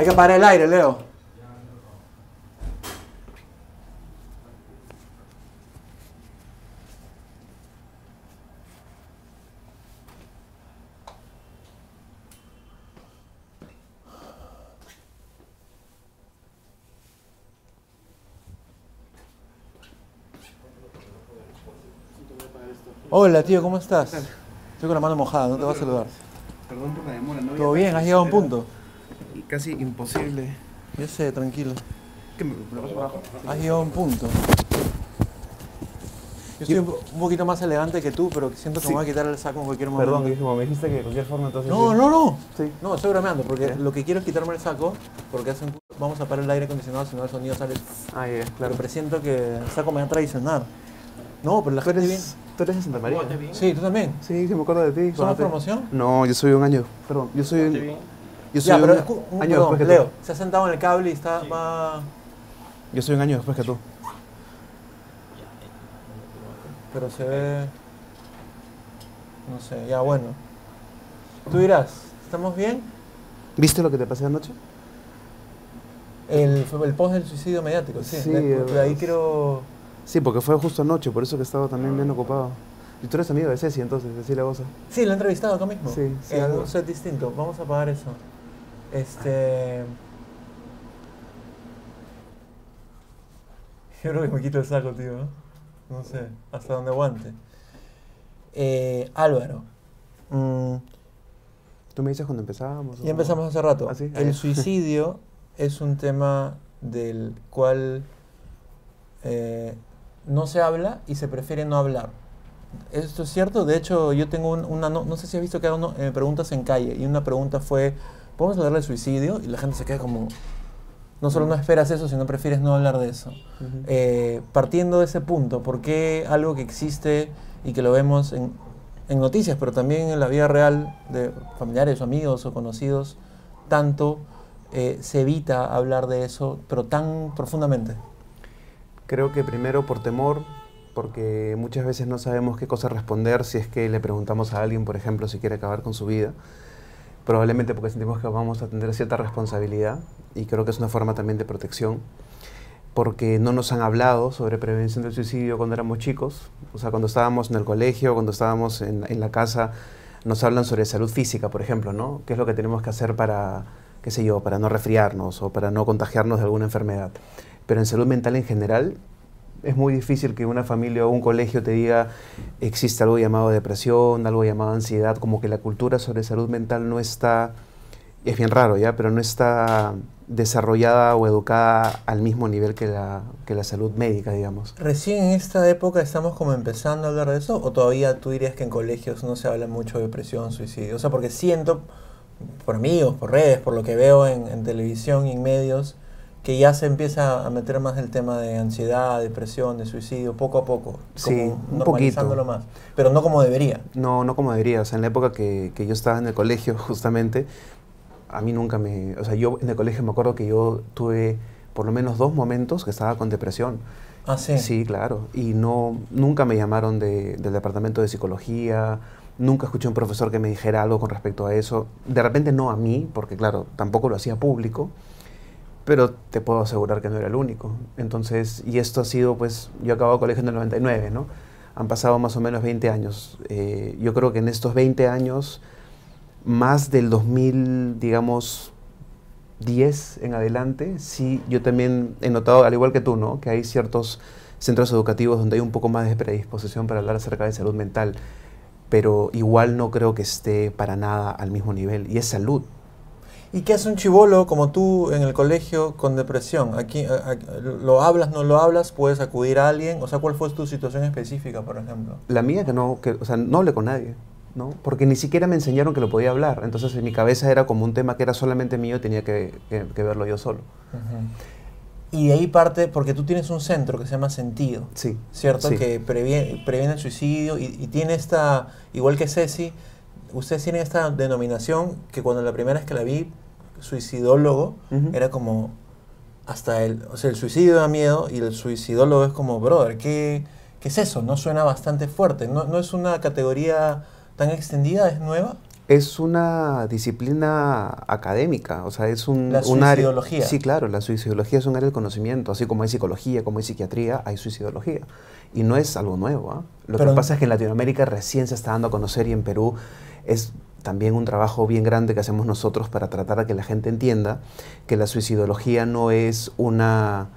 Hay que parar el aire, Leo. Hola, tío, ¿cómo estás? Estoy con la mano mojada, no te voy a saludar. Perdón por la demora, ¿no? ¿Todo bien? ¿Has llegado a un punto? Casi imposible. Yo sé, tranquilo. ¿Qué me, me lo paso por abajo? Has llegado a un punto. Yo estoy un poquito más elegante que tú, pero siento que me voy a quitar el saco en cualquier momento. Perdón, que como me dijiste que de cualquier forma entonces... No, sí. no, no. Sí. No, estoy bromeando, porque Ya. lo que quiero es quitarme el saco, porque hace un- vamos a parar el aire acondicionado, si no el sonido sale... Ah, ya, Claro, claro. presiento que el saco me va a traicionar. No, pero la ¿Tú gente eres, tú eres de Santa María? bien. Sí, tú también. Sí, sí me acuerdo de ti. ¿Somos promoción? No, yo soy un año... Perdón, yo soy un... Yo soy Ya, pero un escu- un, año perdón, después que Leo, tú. se ha sentado en el cable y está... va- Yo soy un año después que tú. Pero se ve... No sé, ya bueno. Tú dirás, ¿estamos bien? ¿Viste lo que te pasé anoche? El, el post del suicidio mediático, sí. Sí, de, de ahí quiero... Sí, porque fue justo anoche, por eso que estaba también bien ocupado. Y tú eres amigo de Ceci, entonces, de Cecilia Bosa. Sí, lo he entrevistado acá mismo. Sí, sí, En algo. un set distinto. Vamos a apagar eso. Este... Yo creo que me quito el saco, tío. ¿no? Sé, hasta donde aguante. Eh, Álvaro. mm, Tú me dices cuando empezamos. ya empezamos hace rato. ¿Ah, sí? El suicidio es un tema del cual eh, no se habla y se prefiere no hablar. ¿Esto es cierto? De hecho, yo tengo un- una... No, no sé si has visto que hago eh, preguntas en calle y una pregunta fue, ¿podemos hablar del suicidio? Y la gente se queda como... No solo no esperas eso, sino prefieres no hablar de eso. Eh, partiendo de ese punto, ¿por qué algo que existe y que lo vemos en, en noticias, pero también en la vida real de familiares o amigos o conocidos, tanto eh, se evita hablar de eso, pero tan profundamente? Creo que primero por temor, porque muchas veces no sabemos qué cosa responder si es que le preguntamos a alguien, por ejemplo, si quiere acabar con su vida. Probablemente porque sentimos que vamos a tener cierta responsabilidad y creo que es una forma también de protección. Porque no nos han hablado sobre prevención del suicidio cuando éramos chicos. O sea, cuando estábamos en el colegio, cuando estábamos en, la casa, nos hablan sobre salud física, por ejemplo, ¿no? ¿Qué es lo que tenemos que hacer para, qué sé yo, para no resfriarnos o para no contagiarnos de alguna enfermedad? Pero en salud mental en general, es muy difícil que una familia o un colegio te diga existe algo llamado depresión, algo llamado ansiedad, como que la cultura sobre salud mental no está, es bien raro ya, pero no está desarrollada o educada al mismo nivel que la, que la salud médica, digamos. ¿Recién en esta época estamos como empezando a hablar de eso? ¿O todavía tú dirías que en colegios no se habla mucho de depresión, suicidio? O sea, porque siento, por amigos, por redes, por lo que veo en, en televisión y en medios, que ya se empieza a meter más el tema de ansiedad, depresión, de suicidio, poco a poco. Sí, como un normalizándolo poquito. más. Pero no como debería. No, no como debería. O sea, en la época que, que yo estaba en el colegio, justamente, a mí nunca me... O sea, yo en el colegio me acuerdo que yo tuve por lo menos dos momentos que estaba con depresión. Ah, sí. Sí, claro. Y no, nunca me llamaron de- del departamento de psicología, nunca escuché a un profesor que me dijera algo con respecto a eso. De repente no a mí, porque claro, tampoco lo hacía público, pero te puedo asegurar que no era el único. Entonces, y esto ha sido, pues, yo acabo el colegio en el 99, ¿no? Han pasado más o menos 20 años. Eh, yo creo que en estos 20 años, más del 2000, digamos, 10 en adelante, sí, yo también he notado, al igual que tú, ¿no? Que hay ciertos centros educativos donde hay un poco más de predisposición para hablar acerca de salud mental, pero igual no creo que esté para nada al mismo nivel, y es salud. ¿Y qué hace un chivolo como tú en el colegio con depresión? Aquí, ¿Lo hablas, no lo hablas? ¿Puedes acudir a alguien? O sea, ¿cuál fue tu situación específica, por ejemplo? La mía que no, que, o sea, no hablé con nadie, ¿no? Porque ni siquiera me enseñaron que lo podía hablar, entonces en mi cabeza era como un tema que era solamente mío, tenía que, que- que verlo yo solo. Y de ahí parte, porque tú tienes un centro que se llama Sentido, Sí. ¿cierto? Sí. Que previene, previene el suicidio y, y tiene esta, igual que Ceci, ustedes tienen esta denominación que cuando la primera vez que la vi, suicidólogo, era como hasta el, o sea, el suicidio da miedo y el suicidólogo es como, brother, ¿qué, qué es eso? No suena bastante fuerte, no, no es una categoría tan extendida, es nueva. Es una disciplina académica, o sea, es un, La un área. Sí, claro, la suicidología es un área del conocimiento, así como hay psicología, como hay psiquiatría, hay suicidología. Y no es algo nuevo. ¿ah? Lo Pero- que pasa es que en Latinoamérica recién se está dando a conocer y en Perú es también un trabajo bien grande que hacemos nosotros para tratar de que la gente entienda que la suicidología no es una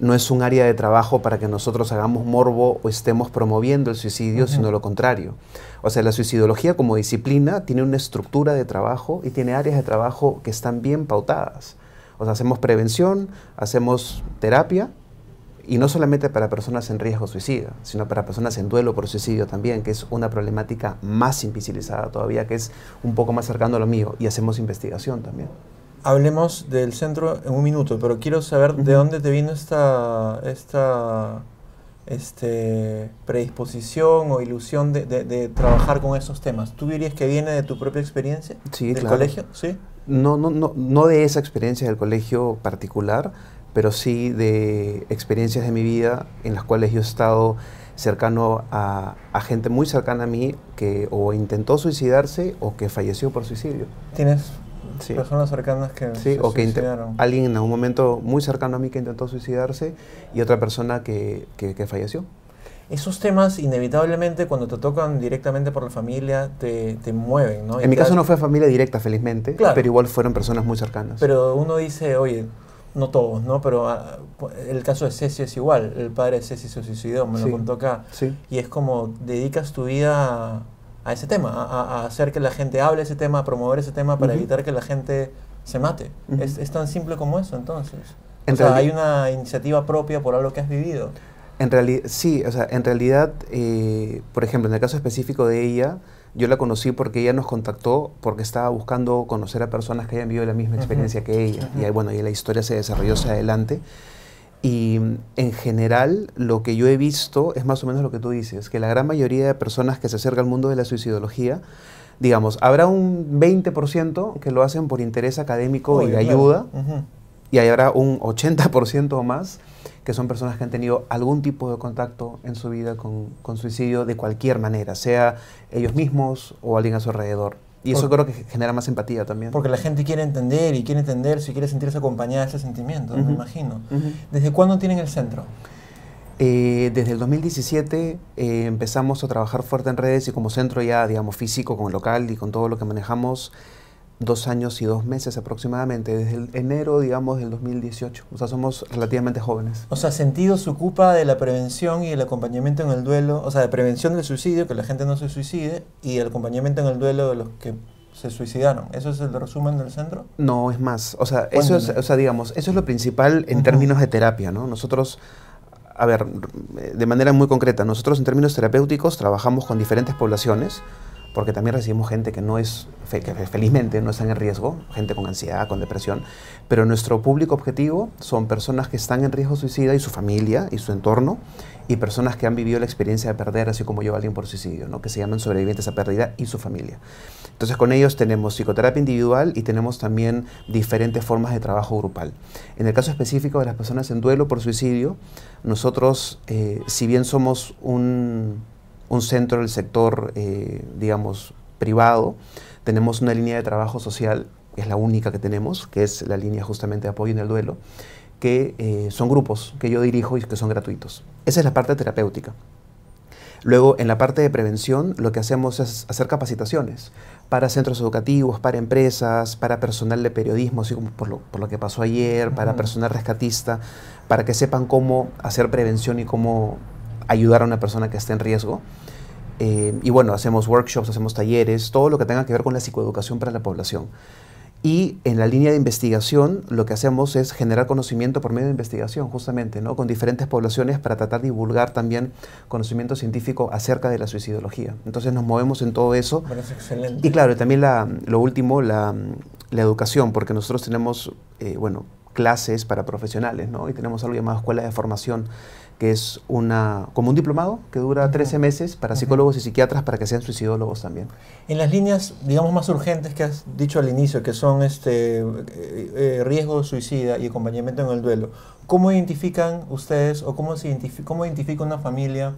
no es un área de trabajo para que nosotros hagamos morbo o estemos promoviendo el suicidio, sino lo contrario. O sea, la suicidología como disciplina tiene una estructura de trabajo y tiene áreas de trabajo que están bien pautadas. O sea, hacemos prevención, hacemos terapia, y no solamente para personas en riesgo suicida, sino para personas en duelo por suicidio también, que es una problemática más invisibilizada todavía, que es un poco más cercano a lo mío, y hacemos investigación también. Hablemos del centro en un minuto, pero quiero saber de Ujú. dónde te vino esta, esta este, predisposición o ilusión de, de- de trabajar con esos temas. ¿Tú dirías que viene de tu propia experiencia? Sí, ¿Del claro. colegio? Sí. No, no, no, no de esa experiencia del colegio particular, pero sí de experiencias de mi vida en las cuales yo he estado cercano a, a gente muy cercana a mí que o intentó suicidarse o que falleció por suicidio. ¿Tienes Sí. personas cercanas que Sí, se o que suicidaron? alguien en algún momento muy cercano a mí que intentó suicidarse y otra persona que, que- que falleció. Esos temas inevitablemente cuando te tocan directamente por la familia te, te mueven, ¿no? Y En mi caso das- no fue familia directa, felizmente, Claro. pero igual fueron personas muy cercanas. Pero uno dice, oye, no todos, ¿no? Pero ah, el caso de Ceci es igual. El padre de Ceci se suicidó, me Sí. lo contó acá. sí, Y es como dedicas tu vida a, a ese tema, a, a- hacer que la gente hable ese tema, a promover ese tema para Ujú. evitar que la gente se mate. Ujú. es, es tan simple como eso, entonces. En o sea, hay una iniciativa propia por algo que has vivido. En realidad, sí, o sea, en realidad, eh, por ejemplo, en el caso específico de ella, yo la conocí porque ella nos contactó porque estaba buscando conocer a personas que hayan vivido la misma experiencia que ella. Ujú. Y ahí, bueno, y la historia se desarrolló hacia adelante. Y mm, en general, lo que yo he visto es más o menos lo que tú dices, que la gran mayoría de personas que se acercan al mundo de la suicidología, digamos, habrá un 20% que lo hacen por interés académico y de claro. ayuda, Ujú. y ahí habrá un 80% o más que son personas que han tenido algún tipo de contacto en su vida con, con suicidio de cualquier manera, sea ellos mismos o alguien a su alrededor. Y eso creo que genera más empatía también. Porque la gente quiere entender y quiere entender si quiere sentirse acompañada de ese sentimiento, me imagino. ¿Desde cuándo tienen el centro? Eh, desde el 2017 eh, empezamos a trabajar fuerte en redes y como centro ya, digamos, físico, con el local y con todo lo que manejamos, dos años y dos meses aproximadamente, desde el enero, digamos, del 2018. O sea, somos relativamente jóvenes. O sea, Sentido se ocupa de la prevención y el acompañamiento en el duelo, o sea, de prevención del suicidio, que la gente no se suicide, y el acompañamiento en el duelo de los que se suicidaron. ¿Eso es el resumen del centro? No, es más. O sea, eso es, o sea, digamos, eso es lo principal en Ujú. términos de terapia, ¿no? Nosotros, a ver, de manera muy concreta, nosotros en términos terapéuticos trabajamos con diferentes poblaciones, porque también recibimos gente que no es, que felizmente no están en riesgo, gente con ansiedad, con depresión, pero nuestro público objetivo son personas que están en riesgo suicida y su familia y su entorno, y personas que han vivido la experiencia de perder, así como yo, a alguien por suicidio, ¿no? que se llaman sobrevivientes a pérdida y su familia. Entonces con ellos tenemos psicoterapia individual y tenemos también diferentes formas de trabajo grupal. En el caso específico de las personas en duelo por suicidio, nosotros, eh, si bien somos un, un centro del sector, eh, digamos, privado, tenemos una línea de trabajo social, que es la única que tenemos, que es la línea justamente de apoyo en el duelo, que eh, son grupos que yo dirijo y que son gratuitos. Esa es la parte terapéutica. Luego, en la parte de prevención, lo que hacemos es hacer capacitaciones para centros educativos, para empresas, para personal de periodismo, así como por lo, por lo que pasó ayer, para personal rescatista, para que sepan cómo hacer prevención y cómo ayudar a una persona que esté en riesgo. Eh, y bueno, hacemos workshops, hacemos talleres, todo lo que tenga que ver con la psicoeducación para la población. Y en la línea de investigación lo que hacemos es generar conocimiento por medio de investigación, justamente, ¿no? con diferentes poblaciones para tratar de divulgar también conocimiento científico acerca de la suicidología. Entonces nos movemos en todo eso. Me parece excelente. Y claro, también la, lo último, la, la educación, porque nosotros tenemos, eh, bueno, clases para profesionales, ¿no? Y tenemos algo llamado Escuela de Formación, que es una, como un diplomado que dura Ujú. 13 meses para psicólogos y psiquiatras para que sean suicidólogos también. En las líneas, digamos, más urgentes que has dicho al inicio, que son este eh, eh, riesgo suicida y acompañamiento en el duelo, ¿cómo identifican ustedes o cómo, se identifi- cómo identifica una familia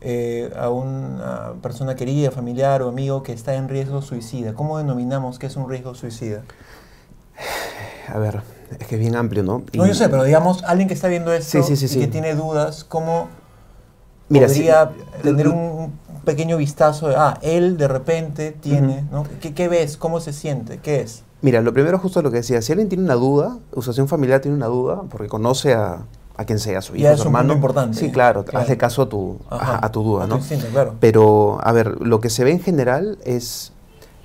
eh, a una persona querida, familiar o amigo que está en riesgo suicida? ¿Cómo denominamos que es un riesgo suicida? A ver, es que es bien amplio, ¿no? No, yo sé, pero digamos, alguien que está viendo esto Sí, sí, sí, y que tiene dudas, ¿cómo Mira, podría sí, tener un pequeño vistazo de, ah, él de repente tiene, ¿no? ¿Qué, qué ves? ¿Cómo se siente? ¿Qué es? Mira, lo primero justo lo que decía, si alguien tiene una duda, usuación familiar tiene una duda, porque conoce a, a quien sea, su hijo, Ya es su un hermano. importante. Sí, claro, Claro. hazle caso a tu, a, a tu duda, a tu ¿no? instinto, claro. Pero, a ver, lo que se ve en general es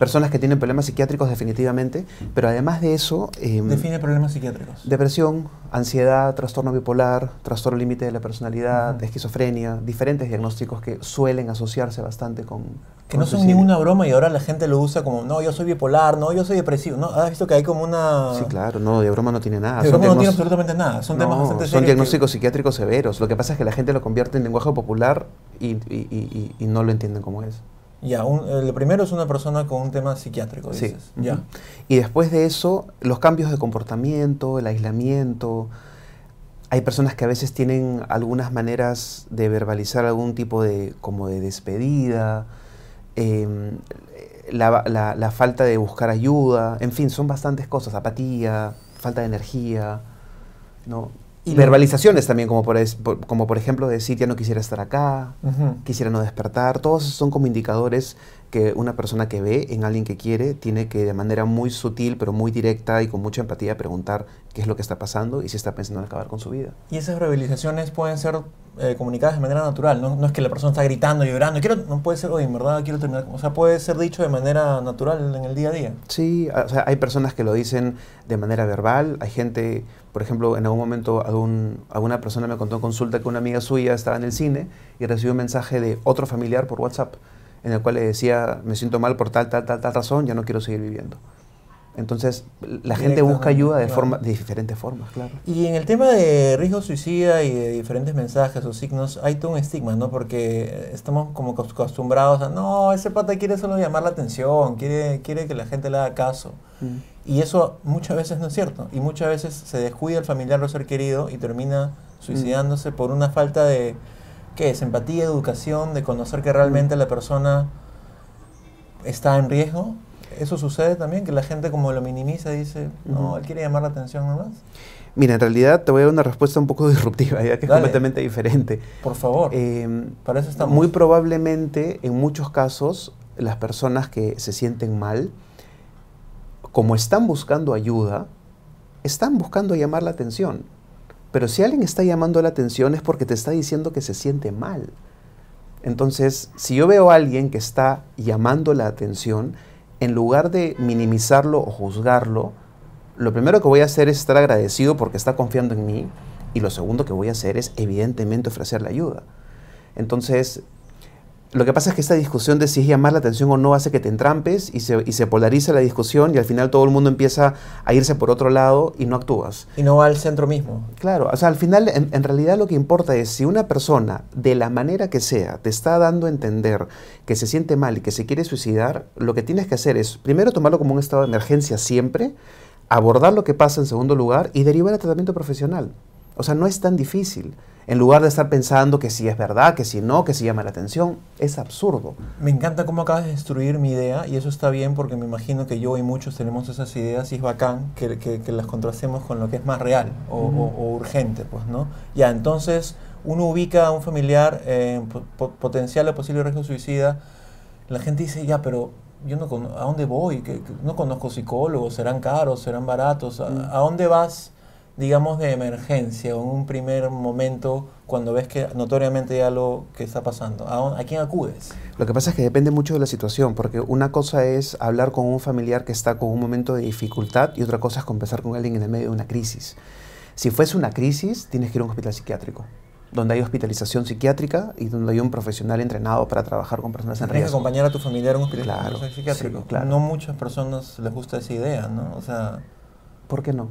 personas que tienen problemas psiquiátricos definitivamente, pero además de eso, em, Define problemas psiquiátricos. depresión, ansiedad, trastorno bipolar, trastorno límite de la personalidad, esquizofrenia, diferentes diagnósticos que suelen asociarse bastante con... Que con no son ninguna broma y ahora la gente lo usa como, no, yo soy bipolar, no, yo soy depresivo. ¿No? ¿Has visto que hay como una... Sí, claro, no, de broma no tiene nada. De son broma no tiene absolutamente nada. Son temas bastante son serios. que- diagnósticos psiquiátricos severos. Lo que pasa es que la gente lo convierte en lenguaje popular y, y- y- y- y no lo entienden como es. Ya, un- el primero es una persona con un tema psiquiátrico, Sí. Ya. Y después de eso, los cambios de comportamiento, el aislamiento. Hay personas que a veces tienen algunas maneras de verbalizar algún tipo de como de despedida, em, la, la- la falta de buscar ayuda, en fin, son bastantes cosas, apatía, falta de energía, ¿no? Y lo- verbalizaciones también, como por, es- por- como por ejemplo decir ya no quisiera estar acá, Ujú. quisiera no despertar, todos son como indicadores que una persona que ve en alguien que quiere tiene que de manera muy sutil pero muy directa y con mucha empatía preguntar qué es lo que está pasando y si está pensando en acabar con su vida. Y esas verbalizaciones pueden ser eh, comunicadas de manera natural, ¿no? No es que la persona está gritando, llorando, quiero, no puede ser, oye, en verdad quiero terminar, o sea, puede ser dicho de manera natural en el día a día. Sí, o sea, hay personas que lo dicen de manera verbal, hay gente, por ejemplo, en algún momento algún, alguna persona me contó en consulta que una amiga suya estaba en el cine y recibió un mensaje de otro familiar por WhatsApp en el cual le decía, me siento mal por tal, tal, tal, tal razón, ya no quiero seguir viviendo. Entonces, la gente busca ayuda de, claro. forma, de diferentes formas, claro. Y en el tema de riesgo suicida y de diferentes mensajes o signos, hay todo un estigma, ¿no? Porque estamos como acos- acostumbrados a, no, ese pata quiere solo llamar la atención, quiere, quiere que la gente le haga caso. Mm. Y eso muchas veces no es cierto. Y muchas veces se descuida el familiar o ser querido y termina suicidándose por una falta de, ¿qué es? Empatía, educación, de conocer que realmente la persona está en riesgo. ¿Eso sucede también? Que la gente como lo minimiza y dice, no, él quiere llamar la atención nomás. Mira, en realidad te voy a dar una respuesta un poco disruptiva, ya que es completamente diferente. Por favor. Eh, Para eso estamos. Muy probablemente, en muchos casos, las personas que se sienten mal, como están buscando ayuda, están buscando llamar la atención. Pero si alguien está llamando la atención es porque te está diciendo que se siente mal. Entonces, si yo veo a alguien que está llamando la atención, en lugar de minimizarlo o juzgarlo, lo primero que voy a hacer es estar agradecido porque está confiando en mí y lo segundo que voy a hacer es evidentemente ofrecerle ayuda. Entonces, lo que pasa es que esta discusión de si es llamar la atención o no hace que te entrampes y se, y se polariza la discusión y al final todo el mundo empieza a irse por otro lado y no actúas. Y no va al centro mismo. Claro, o sea, al final, en, en realidad lo que importa es si una persona, de la manera que sea, te está dando a entender que se siente mal y que se quiere suicidar, lo que tienes que hacer es, primero, tomarlo como un estado de emergencia siempre, abordar lo que pasa en segundo lugar y derivar a tratamiento profesional. O sea, no es tan difícil. En lugar de estar pensando que si es verdad, que si no, que si llama la atención, es absurdo. Me encanta cómo acabas de destruir mi idea y eso está bien porque me imagino que yo y muchos tenemos esas ideas y es bacán que, que- que las contrastemos con lo que es más real o, o- o urgente, pues, ¿no? Ya, entonces uno ubica a un familiar en po- po- potencial o posible riesgo suicida, la gente dice, ya, pero yo no ¿a dónde voy? ¿Qué- qué- no conozco psicólogos, serán caros, serán baratos, ¿a, Mm. a dónde vas? Digamos, de emergencia o en un primer momento cuando ves que notoriamente hay algo que está pasando? ¿A, quién acudes? Lo que pasa es que depende mucho de la situación, porque una cosa es hablar con un familiar que está con un momento de dificultad y otra cosa es conversar con alguien en el medio de una crisis. Si fuese una crisis, tienes que ir a un hospital psiquiátrico, donde hay hospitalización psiquiátrica y donde hay un profesional entrenado para trabajar con personas en Tienes que riesgo. acompañar a tu familiar a un hospital Claro, psiquiátrico. sí, claro. No muchas personas les gusta esa idea, ¿no? O sea, ¿Por qué no?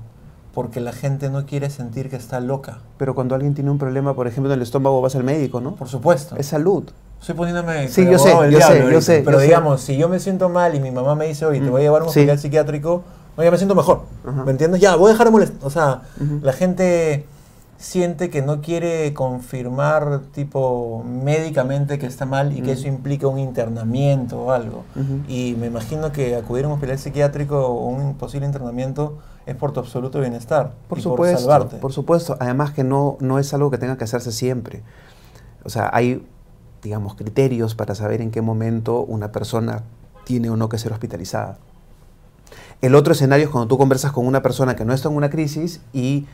Porque la gente no quiere sentir que está loca. Pero cuando alguien tiene un problema, por ejemplo, en el estómago, vas al médico, ¿no? Por supuesto. Es salud. Estoy poniéndome. Sí, yo sé, yo sé, yo sé, Pero yo sé. digamos, si yo me siento mal y mi mamá me dice, oye, te Mm, voy a llevar a un sí. hospital psiquiátrico, no, ya me siento mejor. ¿Me entiendes? Ya, voy a dejar de molestar. O sea, la gente siente que no quiere confirmar tipo médicamente que está mal y que eso implica un internamiento o algo. Y me imagino que acudir a un hospital psiquiátrico o un posible internamiento es por tu absoluto bienestar. Por supuesto, por, salvarte. por supuesto. Además que no, no es algo que tenga que hacerse siempre. O sea, hay, digamos, criterios para saber en qué momento una persona tiene o no que ser hospitalizada. El otro escenario es cuando tú conversas con una persona que no está en una crisis y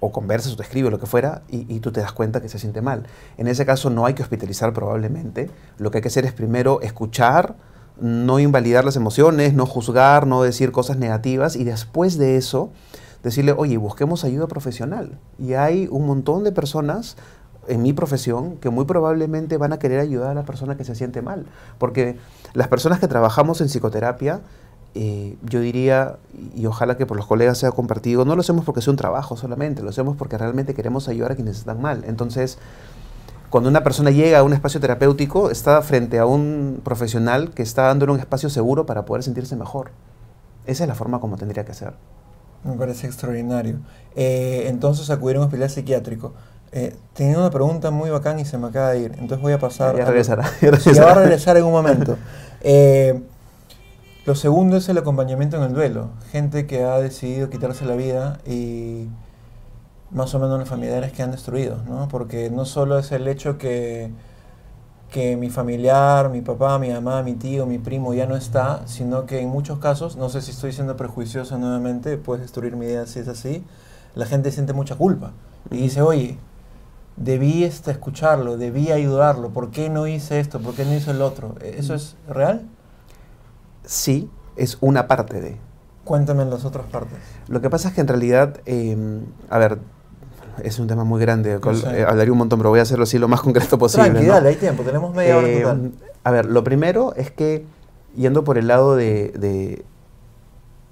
o conversas o te escribe lo que fuera y, tú te das cuenta que se siente mal. En ese caso no hay que hospitalizar probablemente. Lo que hay que hacer es primero escuchar, no invalidar las emociones, no juzgar, no decir cosas negativas y después de eso decirle, oye, busquemos ayuda profesional. Y hay un montón de personas en mi profesión que muy probablemente van a querer ayudar a la persona que se siente mal. Porque las personas que trabajamos en psicoterapia, eh, yo diría, y ojalá que por los colegas sea compartido, no lo hacemos porque sea un trabajo solamente, lo hacemos porque realmente queremos ayudar a quienes están mal. Entonces, cuando una persona llega a un espacio terapéutico, está frente a un profesional que está dándole un espacio seguro para poder sentirse mejor. Esa es la forma como tendría que ser. Me parece extraordinario. Eh, entonces, acudir a un hospital psiquiátrico. Eh, tenía una pregunta muy bacán y se me acaba de ir. Entonces voy a pasar. Ya regresará. Ya, va a regresar en un momento. Eh, lo segundo es el acompañamiento en el duelo. Gente que ha decidido quitarse la vida y más o menos los familiares que han destruido, ¿no? Porque no solo es el hecho que, que mi familiar, mi papá, mi mamá, mi tío, mi primo ya no está, sino que en muchos casos, no sé si estoy siendo prejuicioso nuevamente, puedes destruir mi idea si es así, la gente siente mucha culpa y dice, oye, debí este, escucharlo, debí ayudarlo, ¿por qué no hice esto? ¿Por qué no hice el otro? ¿Eso es real? Sí es una parte de. Cuéntame las otras partes. Lo que pasa es que en realidad, em, a ver, es un tema muy grande, eh, hablaría un montón, pero voy a hacerlo así lo más concreto posible. Tranquila, hay tiempo, tenemos media hora em, total. A ver, lo primero es que, yendo por el lado de,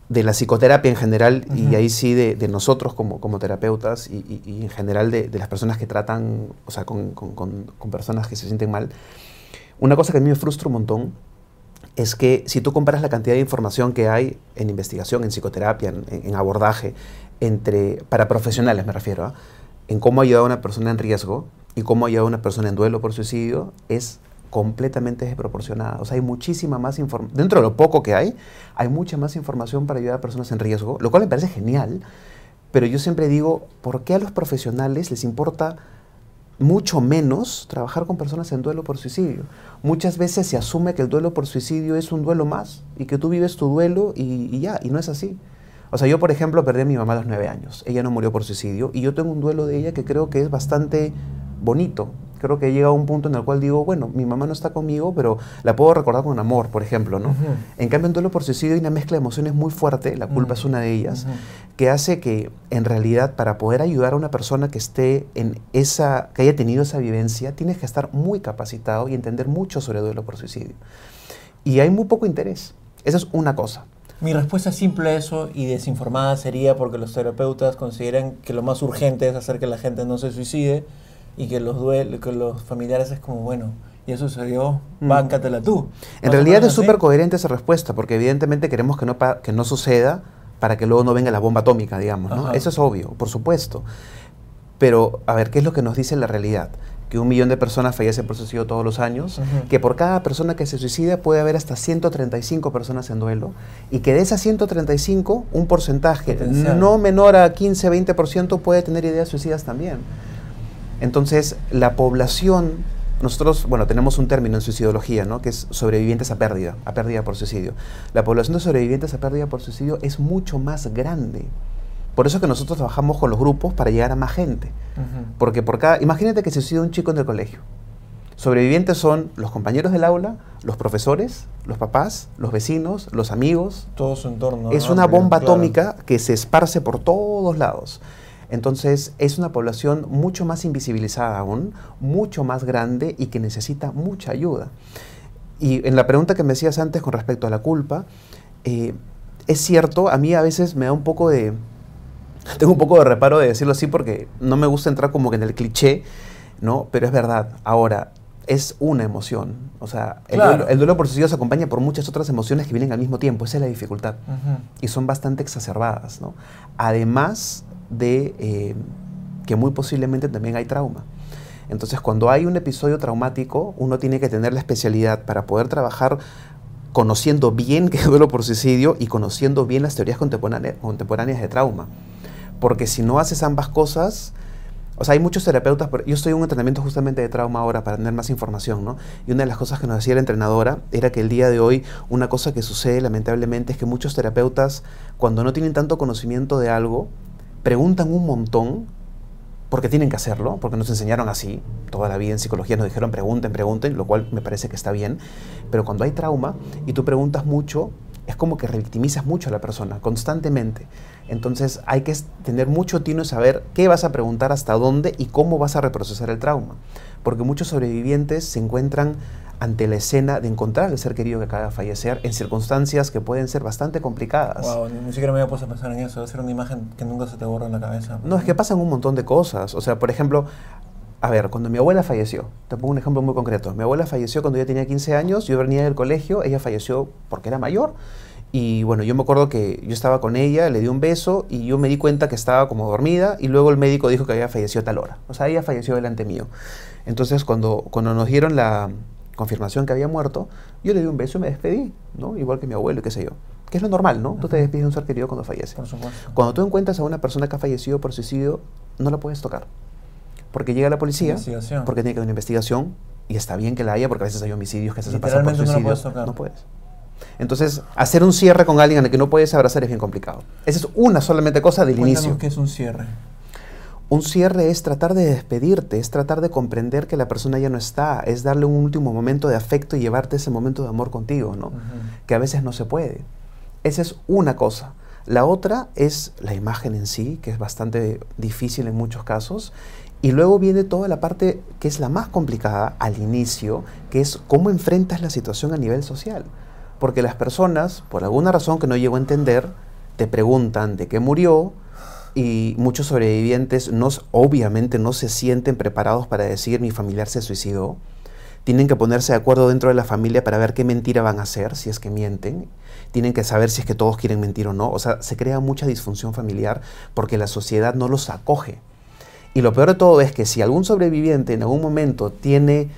de, la psicoterapia en general, y ahí sí de, nosotros como, como terapeutas, y, en general de, las personas que tratan, o sea, con, con personas que se sienten mal, una cosa que a mí me frustra un montón es que si tú comparas la cantidad de información que hay en investigación, en psicoterapia, en, abordaje, entre, para profesionales me refiero, ¿ah? en cómo ayudar a una persona en riesgo y cómo ayudar a una persona en duelo por suicidio, es completamente desproporcionada. O sea, hay muchísima más información. Dentro de lo poco que hay, hay mucha más información para ayudar a personas en riesgo, lo cual me parece genial. Pero yo siempre digo, ¿por qué a los profesionales les importa mucho menos trabajar con personas en duelo por suicidio. Muchas veces se asume que el duelo por suicidio es un duelo más y que tú vives tu duelo y, ya, y no es así. O sea, yo por ejemplo perdí a mi mamá a los nueve años. Ella no murió por suicidio y yo tengo un duelo de ella que creo que es bastante bonito creo que llega a un punto en el cual digo, bueno, mi mamá no está conmigo, pero la puedo recordar con amor, por ejemplo, ¿no? En cambio, en duelo por suicidio hay una mezcla de emociones muy fuerte, la culpa es una de ellas, que hace que, en realidad, para poder ayudar a una persona que esté en esa, que haya tenido esa vivencia, tienes que estar muy capacitado y entender mucho sobre duelo por suicidio. Y hay muy poco interés. Esa es una cosa. Mi respuesta simple a eso y desinformada sería porque los terapeutas consideran que lo más urgente es hacer que la gente no se suicide y que los duele, que los familiares es como, bueno, y eso sucedió, mm. báncatela tú. En realidad es súper coherente esa respuesta, porque evidentemente queremos que no, que no suceda para que luego no venga la bomba atómica, digamos, ¿no? Eso es obvio, por supuesto. Pero, a ver, ¿qué es lo que nos dice la realidad? Que un millón de personas fallecen por suicidio todos los años, que por cada persona que se suicida puede haber hasta 135 personas en duelo, y que de esas 135, un porcentaje no menor a 15-20% puede tener ideas suicidas también. Entonces, la población, nosotros, bueno, tenemos un término en suicidología, ¿no? Que es sobrevivientes a pérdida, a pérdida por suicidio. La población de sobrevivientes a pérdida por suicidio es mucho más grande. Por eso que nosotros trabajamos con los grupos para llegar a más gente. Porque por cada, imagínate que se suicida un chico en el colegio. Sobrevivientes son los compañeros del aula, los profesores, los papás, los vecinos, los amigos. Todo su entorno. Es una bomba atómica que se esparce por todos lados. Entonces es una población mucho más invisibilizada aún, mucho más grande y que necesita mucha ayuda. Y en la pregunta que me decías antes con respecto a la culpa, eh, es cierto, a mí a veces me da un poco de... Tengo un poco de reparo de decirlo así porque no me gusta entrar como que en el cliché, ¿no? Pero es verdad. Ahora, es una emoción. O sea, el, duelo, por suicidio se acompaña por muchas otras emociones que vienen al mismo tiempo. Esa es la dificultad. Y son bastante exacerbadas, ¿no? Además, de, eh, que muy posiblemente también hay trauma. Entonces, cuando hay un episodio traumático, uno tiene que tener la especialidad para poder trabajar conociendo bien qué duelo por suicidio y conociendo bien las teorías contemporáneas de trauma. Porque si no haces ambas cosas, o sea, hay muchos terapeutas, yo estoy en un entrenamiento justamente de trauma ahora para tener más información, ¿no? Y una de las cosas que nos decía la entrenadora era que el día de hoy una cosa que sucede lamentablemente es que muchos terapeutas, cuando no tienen tanto conocimiento de algo, preguntan un montón porque tienen que hacerlo, porque nos enseñaron así, toda la vida en psicología nos dijeron pregunten, pregunten, lo cual me parece que está bien, pero cuando hay trauma y tú preguntas mucho, es como que revictimizas mucho a la persona constantemente. Entonces hay que tener mucho tino en saber qué vas a preguntar, hasta dónde y cómo vas a reprocesar el trauma. Porque muchos sobrevivientes se encuentran ante la escena de encontrar al ser querido que acaba de fallecer en circunstancias que pueden ser bastante complicadas. Wow, ni, siquiera me había puesto a pensar en eso. Debe ser una imagen que nunca se te borra en la cabeza. No, es que pasan un montón de cosas. O sea, por ejemplo, a ver, cuando mi abuela falleció, te pongo un ejemplo muy concreto. Mi abuela falleció cuando yo tenía 15 años, yo venía del colegio, ella falleció porque era mayor y bueno, yo me acuerdo que yo estaba con ella, le di un beso y yo me di cuenta que estaba como dormida y luego el médico dijo que había fallecido a tal hora. O sea, ella falleció delante mío. Entonces, cuando, cuando nos dieron la confirmación que había muerto, yo le di un beso y me despedí, ¿no? Igual que mi abuelo y qué sé yo. Que es lo normal, ¿no? Tú te despides de un ser querido cuando fallece. Por supuesto. Cuando tú encuentras a una persona que ha fallecido por suicidio, no la puedes tocar. Porque llega la policía, porque tiene que haber una investigación, y está bien que la haya, porque a veces hay homicidios que se pasan por suicidio. No, puedes tocar. no puedes. Entonces, hacer un cierre con alguien al que no puedes abrazar es bien complicado. Esa es una solamente cosa del Cuéntanos inicio. ¿Qué es un cierre? Un cierre es tratar de despedirte, es tratar de comprender que la persona ya no está, es darle un último momento de afecto y llevarte ese momento de amor contigo, ¿no? Que a veces no se puede. Esa es una cosa. La otra es la imagen en sí, que es bastante difícil en muchos casos. Y luego viene toda la parte que es la más complicada al inicio, que es cómo enfrentas la situación a nivel social. Porque las personas, por alguna razón que no llego a entender, te preguntan de qué murió y muchos sobrevivientes no, obviamente no se sienten preparados para decir mi familiar se suicidó. Tienen que ponerse de acuerdo dentro de la familia para ver qué mentira van a hacer si es que mienten. Tienen que saber si es que todos quieren mentir o no. O sea, se crea mucha disfunción familiar porque la sociedad no los acoge. Y lo peor de todo es que si algún sobreviviente en algún momento tiene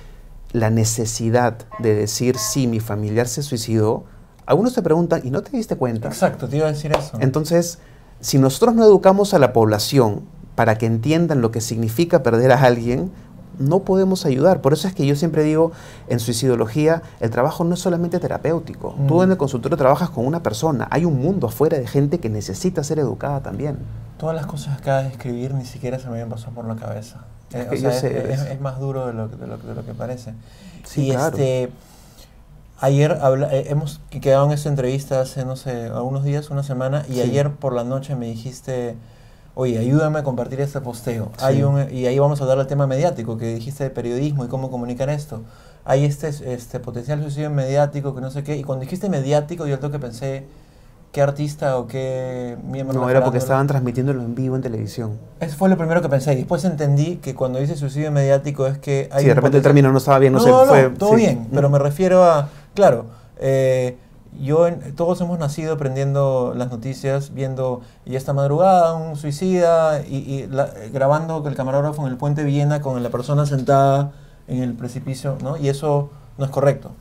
la necesidad de decir, sí, mi familiar se suicidó, algunos se preguntan, ¿y no te diste cuenta? Exacto, te iba a decir eso. Entonces, si nosotros no educamos a la población para que entiendan lo que significa perder a alguien, no podemos ayudar. Por eso es que yo siempre digo, en suicidología, el trabajo no es solamente terapéutico. Tú mm. en el consultorio trabajas con una persona. Hay un mundo afuera de gente que necesita ser educada también. Todas las cosas que acabas de escribir ni siquiera se me habían pasado por la cabeza. Es, más duro de lo, de lo, que parece. Sí, y este, ayer eh, hemos quedado en esa entrevista hace, no sé, algunos días, una semana, y ayer por la noche me dijiste, oye, ayúdame a compartir este posteo. Hay un, y ahí vamos a hablar del tema mediático, que dijiste de periodismo y cómo comunicar esto. Hay este, este potencial suicidio mediático, que no sé qué, y cuando dijiste mediático, yo lo que pensé qué artista o qué miembro. No, era porque estaban transmitiéndolo en vivo en televisión. Eso fue lo primero que pensé. Y después entendí que cuando dice suicidio mediático es que hay. Sí, de repente el término no estaba bien, no, sé. No, fue, todo bien, pero me refiero a. Claro, eh, yo todos hemos nacido aprendiendo las noticias, viendo y esta madrugada un suicida y, grabando el camarógrafo en el puente Viena con la persona sentada en el precipicio, ¿no? Y eso no es correcto.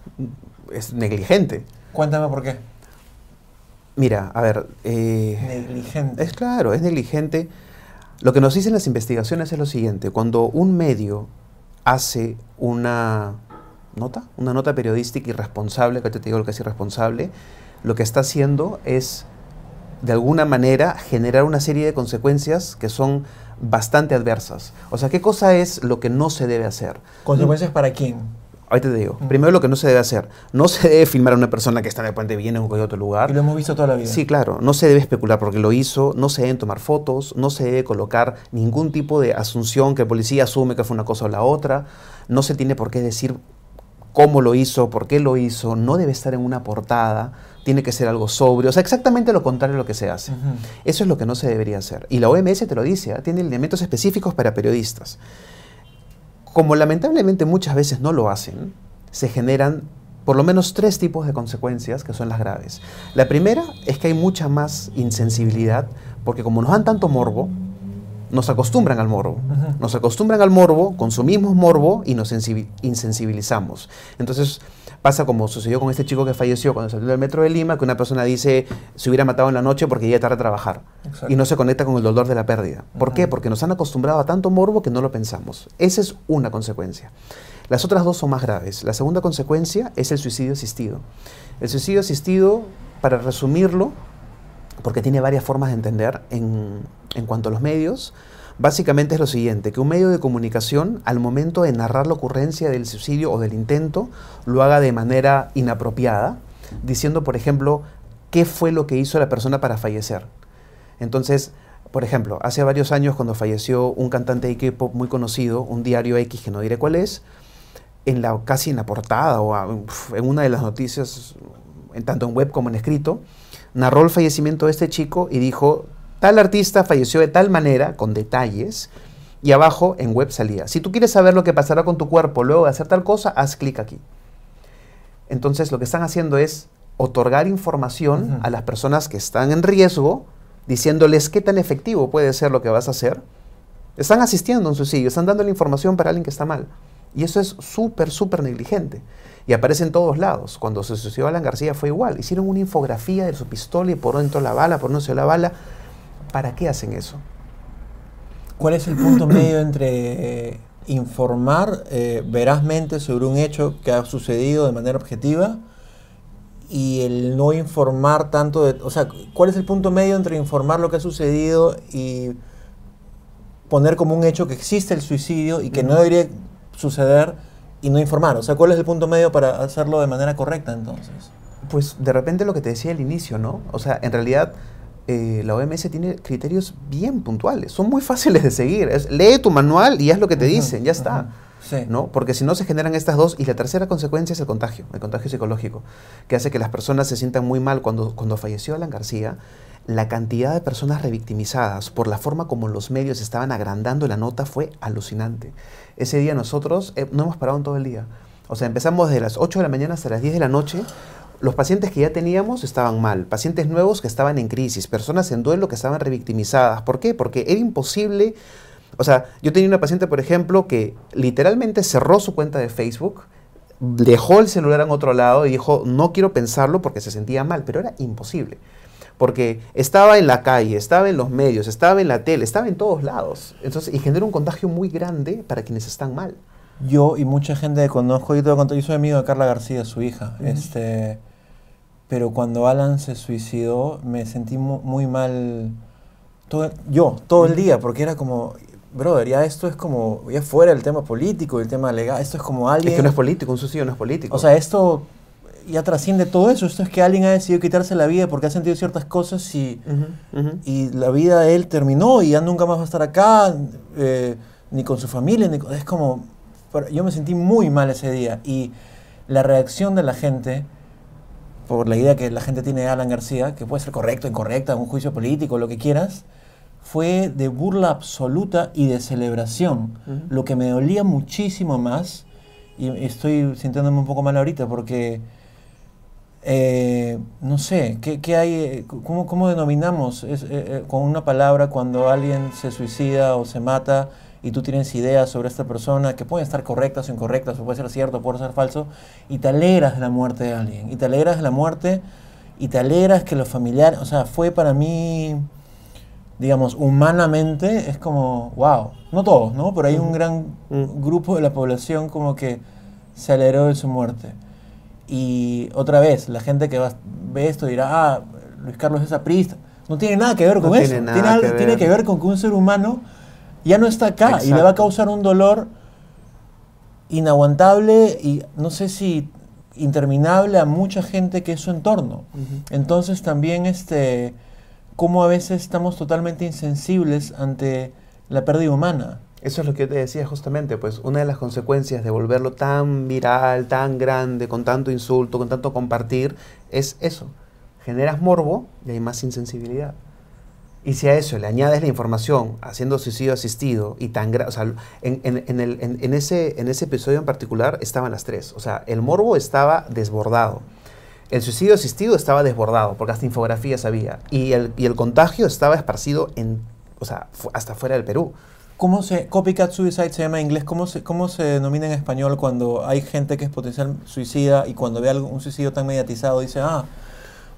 Es negligente. Cuéntame por qué. Mira, a ver... Eh, negligente. Es claro, es negligente. Lo que nos dicen las investigaciones es lo siguiente. Cuando un medio hace una nota, una nota periodística irresponsable, que te digo lo que es irresponsable, lo que está haciendo es, de alguna manera, generar una serie de consecuencias que son bastante adversas. O sea, ¿qué cosa es lo que no se debe hacer? ¿Consecuencias para quién? Ahorita te digo. Primero lo que no se debe hacer. No se debe filmar a una persona que está en el puente bien en cualquier otro lugar. Y lo hemos visto toda la vida. Sí, claro. No se debe especular porque lo hizo. No se deben tomar fotos. No se debe colocar ningún tipo de asunción que el policía asume que fue una cosa o la otra. No se tiene por qué decir cómo lo hizo, por qué lo hizo. No debe estar en una portada. Tiene que ser algo sobrio. O sea, exactamente lo contrario de lo que se hace. Eso es lo que no se debería hacer. Y la OMS te lo dice. ¿eh? Tiene elementos específicos para periodistas. Como lamentablemente muchas veces no lo hacen, se generan por lo menos tres tipos de consecuencias que son las graves. La primera es que hay mucha más insensibilidad, porque como nos dan tanto morbo, nos acostumbran al morbo. Nos acostumbran al morbo, consumimos morbo y nos insensibilizamos. Entonces pasa como sucedió con este chico que falleció cuando salió del metro de Lima, que una persona dice se hubiera matado en la noche porque ya tarde a trabajar y no se conecta con el dolor de la pérdida. ¿Por qué? Porque nos han acostumbrado a tanto morbo que no lo pensamos. Esa es una consecuencia. Las otras dos son más graves. La segunda consecuencia es el suicidio asistido. El suicidio asistido, para resumirlo, porque tiene varias formas de entender en, cuanto a los medios, básicamente es lo siguiente, que un medio de comunicación al momento de narrar la ocurrencia del suicidio o del intento, lo haga de manera inapropiada, diciendo, por ejemplo, qué fue lo que hizo la persona para fallecer. Entonces, por ejemplo, hace varios años cuando falleció un cantante de K-pop muy conocido, un diario X que no diré cuál es, en la, casi en la portada o en una de las noticias, tanto en web como en escrito, narró el fallecimiento de este chico y dijo, tal artista falleció de tal manera, con detalles, y abajo en web salía, si tú quieres saber lo que pasará con tu cuerpo luego de hacer tal cosa, haz clic aquí. Entonces lo que están haciendo es otorgar información a las personas que están en riesgo, diciéndoles qué tan efectivo puede ser lo que vas a hacer. Están asistiendo a un suicidio, están dando la información para alguien que está mal. Y eso es súper, súper negligente. Y aparece en todos lados. Cuando se suicidó Alan García fue igual. Hicieron una infografía de su pistola y por dentro la bala, por no se la bala. ¿Para qué hacen eso? ¿Cuál es el punto medio entre eh, informar eh, verazmente sobre un hecho que ha sucedido de manera objetiva y el no informar tanto de... O sea, ¿cuál es el punto medio entre informar lo que ha sucedido y poner como un hecho que existe el suicidio y que no debería suceder y no informar? O sea, ¿cuál es el punto medio para hacerlo de manera correcta entonces? Pues de repente lo que te decía al inicio, ¿no? O sea, en realidad eh, la OMS tiene criterios bien puntuales, son muy fáciles de seguir. lee tu manual y haz lo que te dicen, ya está. ¿no? Porque si no se generan estas dos, y la tercera consecuencia es el contagio, el contagio psicológico, que hace que las personas se sientan muy mal. Cuando, cuando falleció Alan García, la cantidad de personas revictimizadas por la forma como los medios estaban agrandando la nota fue alucinante. Ese día nosotros eh, no hemos parado en todo el día. O sea, empezamos desde las 8 de la mañana hasta las 10 de la noche. Los pacientes que ya teníamos estaban mal, pacientes nuevos que estaban en crisis, personas en duelo que estaban revictimizadas. ¿Por qué? Porque era imposible. O sea, yo tenía una paciente, por ejemplo, que literalmente cerró su cuenta de Facebook, dejó el celular en otro lado y dijo, no quiero pensarlo porque se sentía mal, pero era imposible porque estaba en la calle, estaba en los medios, estaba en la tele, estaba en todos lados. Entonces, y genera un contagio muy grande para quienes están mal. Yo y mucha gente que conozco, yo, yo soy amigo de Carla García, su hija, este, pero cuando Alan se suicidó me sentí muy, mal, todo, yo, todo el día, porque era como, brother, ya esto es como, ya fuera el tema político, el tema legal, esto es como alguien... Es que no es político, un suicidio no es político. O sea, esto ya trasciende todo eso. Esto es que alguien ha decidido quitarse la vida porque ha sentido ciertas cosas y, y la vida de él terminó y ya nunca más va a estar acá, eh, ni con su familia. Ni es como. Yo me sentí muy mal ese día y la reacción de la gente, por la idea que la gente tiene de Alan García, que puede ser correcto, incorrecta, un juicio político, lo que quieras, fue de burla absoluta y de celebración. Lo que me dolía muchísimo más, y estoy sintiéndome un poco mal ahorita porque eh, no sé, ¿qué, hay, eh, cómo, cómo denominamos eh, con una palabra cuando alguien se suicida o se mata y tú tienes ideas sobre esta persona que pueden estar correctas o incorrectas, o puede ser cierto, o puede ser falso, y te alegras de la muerte de alguien, y te alegras de la muerte, y te alegras que los familiares, o sea, fue para mí, digamos, humanamente, es como, wow, no todos, ¿no? Pero hay un gran grupo de la población como que se alegró de su muerte. Y otra vez, la gente que va, ve esto dirá, ah, Luis Carlos es aprista. No tiene nada que ver con eso. Tiene, que tiene, que ver con que un ser humano ya no está acá y le va a causar un dolor inaguantable y no sé si interminable a mucha gente que es su entorno. Entonces también este cómo a veces estamos totalmente insensibles ante la pérdida humana. Eso es lo que te decía justamente, pues una de las consecuencias de volverlo tan viral, tan grande, con tanto insulto, con tanto compartir, es eso. Generas morbo y hay más insensibilidad. Y si a eso le añades la información haciendo suicidio asistido y tan grave, o sea, en, en, ese, en ese episodio en particular estaban las tres. O sea, el morbo estaba desbordado. El suicidio asistido estaba desbordado, porque hasta infografías había. Y el, y el contagio estaba esparcido en o sea, hasta fuera del Perú. ¿Cómo se, copycat suicide se llama en inglés? ¿Cómo se, ¿Cómo se denomina en español cuando hay gente que es potencial suicida y cuando ve algo, un suicidio tan mediatizado dice, ah,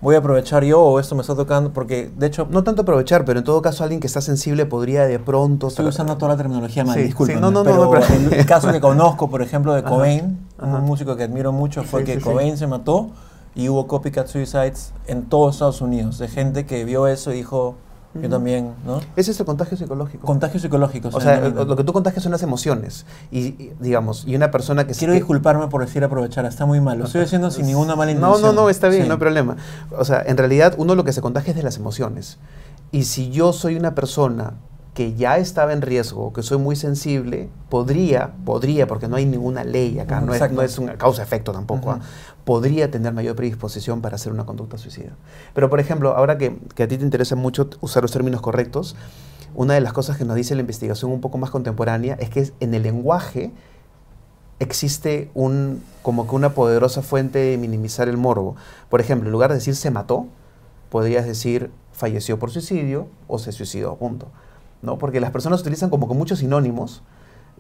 voy a aprovechar yo o esto me está tocando? Porque de hecho... No tanto aprovechar, pero en todo caso alguien que está sensible podría de pronto... Estoy usando toda la terminología mal, Sí, disculpen. sí, no, no, no, pero no, pero- el caso que conozco, por ejemplo, de Cobain, ajá. un músico que admiro mucho, fue Sí, que. Cobain se mató y hubo copycat suicides en todos Estados Unidos, de gente que vio eso y dijo, yo también, ¿no? Ese es el contagio psicológico. Contagios psicológicos. o se sea, lo que tú contagias son las emociones. Y, y, digamos, y una persona que... Quiero disculparme por decir aprovechar, está muy mal. Lo estoy diciendo sin ninguna mala No, intención. no, no, está bien, Sí. no hay problema. O sea, en realidad uno lo que se contagia es de las emociones. Y si yo soy una persona que ya estaba en riesgo, que soy muy sensible, podría, podría, porque no hay ninguna ley acá, no es, no es una causa-efecto tampoco. ¿ah? Podría tener mayor predisposición para hacer una conducta suicida. Pero, por ejemplo, ahora que, que a ti te interesa mucho usar los términos correctos, una de las cosas que nos dice la investigación un poco más contemporánea es que en el lenguaje existe un, como que una poderosa fuente de minimizar el morbo. Por ejemplo, en lugar de decir se mató, podrías decir falleció por suicidio o se suicidó, punto. ¿No? Porque las personas utilizan como que muchos sinónimos,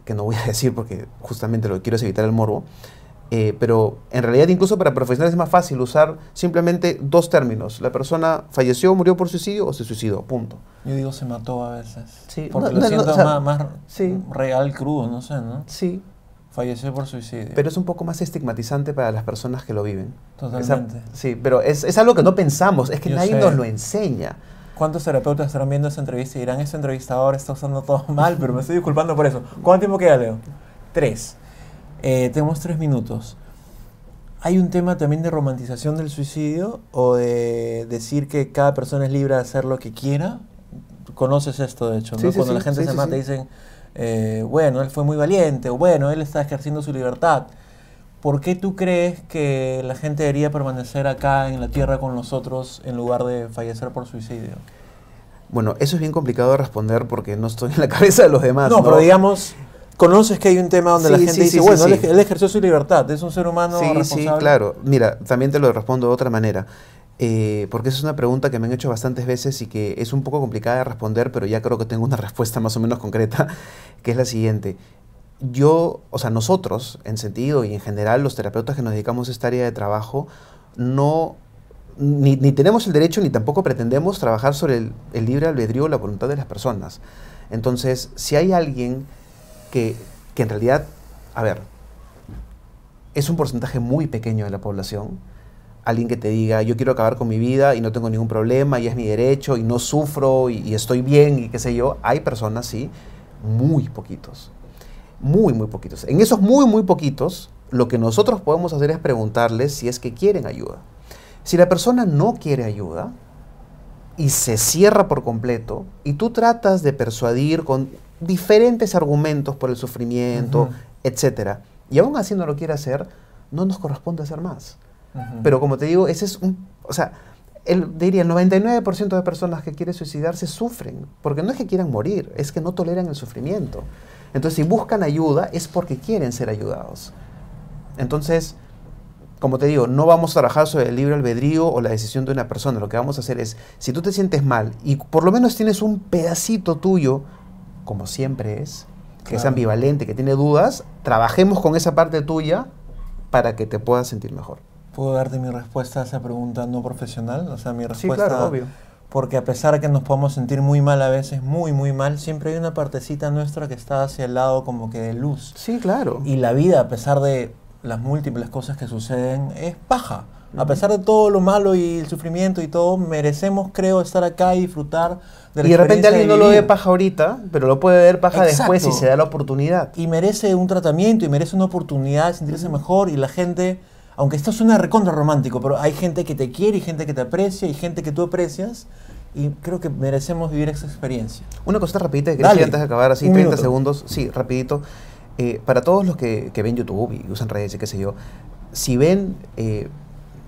que no voy a decir porque justamente lo que quiero es evitar el morbo, eh, pero en realidad incluso para profesionales es más fácil usar simplemente dos términos. La persona falleció, murió por suicidio o se suicidó, punto. Yo digo se mató a veces. Sí, Porque no, lo no, no, siento o sea, más, más sí. real, crudo, no sé, ¿no? Sí, Falleció por suicidio. pero es un poco más estigmatizante para las personas que lo viven. Esa- Totalmente. sí, pero es, es algo que no pensamos, es que Yo nadie sé. nos lo enseña. ¿Cuántos terapeutas estarán viendo esta entrevista y dirán, este entrevistador está usando todo mal, pero me estoy disculpando por eso? ¿Cuánto tiempo queda, Leo? Tres. Eh, tenemos tres minutos. ¿Hay un tema también de romantización del suicidio o de decir que cada persona es libre de hacer lo que quiera? Conoces esto, de hecho, ¿no? Sí, sí, Cuando sí, la gente sí, se sí, mata sí. dicen, eh, bueno, él fue muy valiente, o bueno, él está ejerciendo su libertad. ¿Por qué tú crees que la gente debería permanecer acá en la tierra con nosotros en lugar de fallecer por suicidio? Bueno, eso es bien complicado de responder porque no estoy en la cabeza de los demás. No, pero digamos, conoces que hay un tema donde la Sí, gente sí, dice, sí, sí, bueno, él, sí. ej- él ejerció su libertad, es un ser humano sí, sí, responsable. claro. Mira, también te lo respondo de otra manera. eh, porque esa es una pregunta que me han hecho bastantes veces y que es un poco complicada de responder, pero ya creo que tengo una respuesta más o menos concreta, que es la siguiente. Yo, o sea, nosotros, en sentido y en general, los terapeutas que nos dedicamos a esta área de trabajo, no, ni, ni tenemos el derecho ni tampoco pretendemos trabajar sobre el, el libre albedrío o la voluntad de las personas. Entonces, si hay alguien que, que en realidad, a ver, es un porcentaje muy pequeño de la población, alguien que te diga, yo quiero acabar con mi vida y no tengo ningún problema y es mi derecho y no sufro y, y estoy bien y qué sé yo, hay personas, sí, muy poquitos, muy, muy poquitos. En esos muy, muy poquitos, lo que nosotros podemos hacer es preguntarles si es que quieren ayuda. Si la persona no quiere ayuda y se cierra por completo y tú tratas de persuadir con diferentes argumentos por el sufrimiento, Ujú. etcétera, y aún así no lo quiere hacer, no nos corresponde hacer más. Pero como te digo, ese es un... O sea, el, diría, el 99% de personas que quieren suicidarse sufren, porque no es que quieran morir, es que no toleran el sufrimiento. Entonces, si buscan ayuda, es porque quieren ser ayudados. Entonces, como te digo, no vamos a trabajar sobre el libre albedrío o la decisión de una persona. Lo que vamos a hacer es, si tú te sientes mal y por lo menos tienes un pedacito tuyo, como siempre es, que es ambivalente, que tiene dudas, trabajemos con esa parte tuya para que te puedas sentir mejor. ¿Puedo darte mi respuesta a esa pregunta no profesional? O sea, mi Sí, respuesta... claro, obvio. Porque a pesar de que nos podamos sentir muy mal a veces, muy, muy mal, siempre hay una partecita nuestra que está hacia el lado como que de luz. Sí, claro. Y la vida, a pesar de las múltiples cosas que suceden, es paja. A pesar de todo lo malo y el sufrimiento y todo, merecemos, creo, estar acá y disfrutar de la y de repente alguien no lo ve paja ahorita, pero lo puede ver paja después si se da la oportunidad. Y merece un tratamiento y merece una oportunidad de sentirse mejor y la gente, aunque esto suena recontra romántico, pero hay gente que te quiere y gente que te aprecia y gente que tú aprecias y creo que merecemos vivir esa experiencia. Una cosita rapidita que antes de acabar, así Un 30 minuto. segundos, sí, rapidito. Eh, para todos los que, ven YouTube y usan redes y qué sé yo, si ven eh,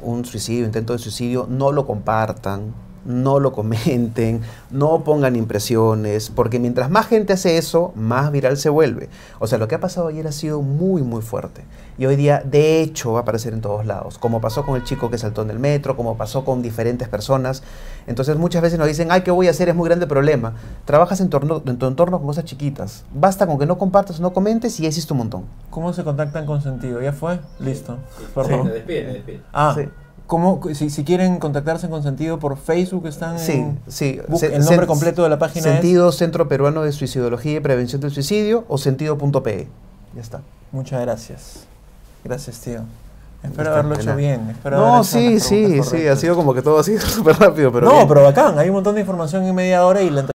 un suicidio, intento de suicidio, no lo compartan, no lo comenten, no pongan impresiones, porque mientras más gente hace eso, más viral se vuelve. O sea, lo que ha pasado ayer ha sido muy, muy fuerte. y hoy día de hecho va a aparecer en todos lados, como pasó con el chico que saltó en el metro, como pasó con diferentes personas. Entonces muchas veces nos dicen, ay, ¿qué voy a hacer? Es muy grande el problema. Trabajas en, torno, en tu entorno con cosas chiquitas. Basta con que no compartas o no comentes y ya hiciste un montón. ¿Cómo se contactan con sentido? ¿Ya fue? Listo. Por Perdón. Me despide, me despide. Ah, Sí. ¿Cómo, si, si quieren contactarse con sentido por Facebook, están Sí, el nombre sen- completo de la página Sentido Centro Peruano de Suicidología y Prevención del Suicidio o sentido.pe. Ya está. es. Muchas gracias. Gracias, tío. Espero está, haberlo hecho bien. Espero No, hecho sí, sí, sí. Ha sido como que todo así súper rápido, pero. no, bien. pero bacán. Hay un montón de información en media hora y la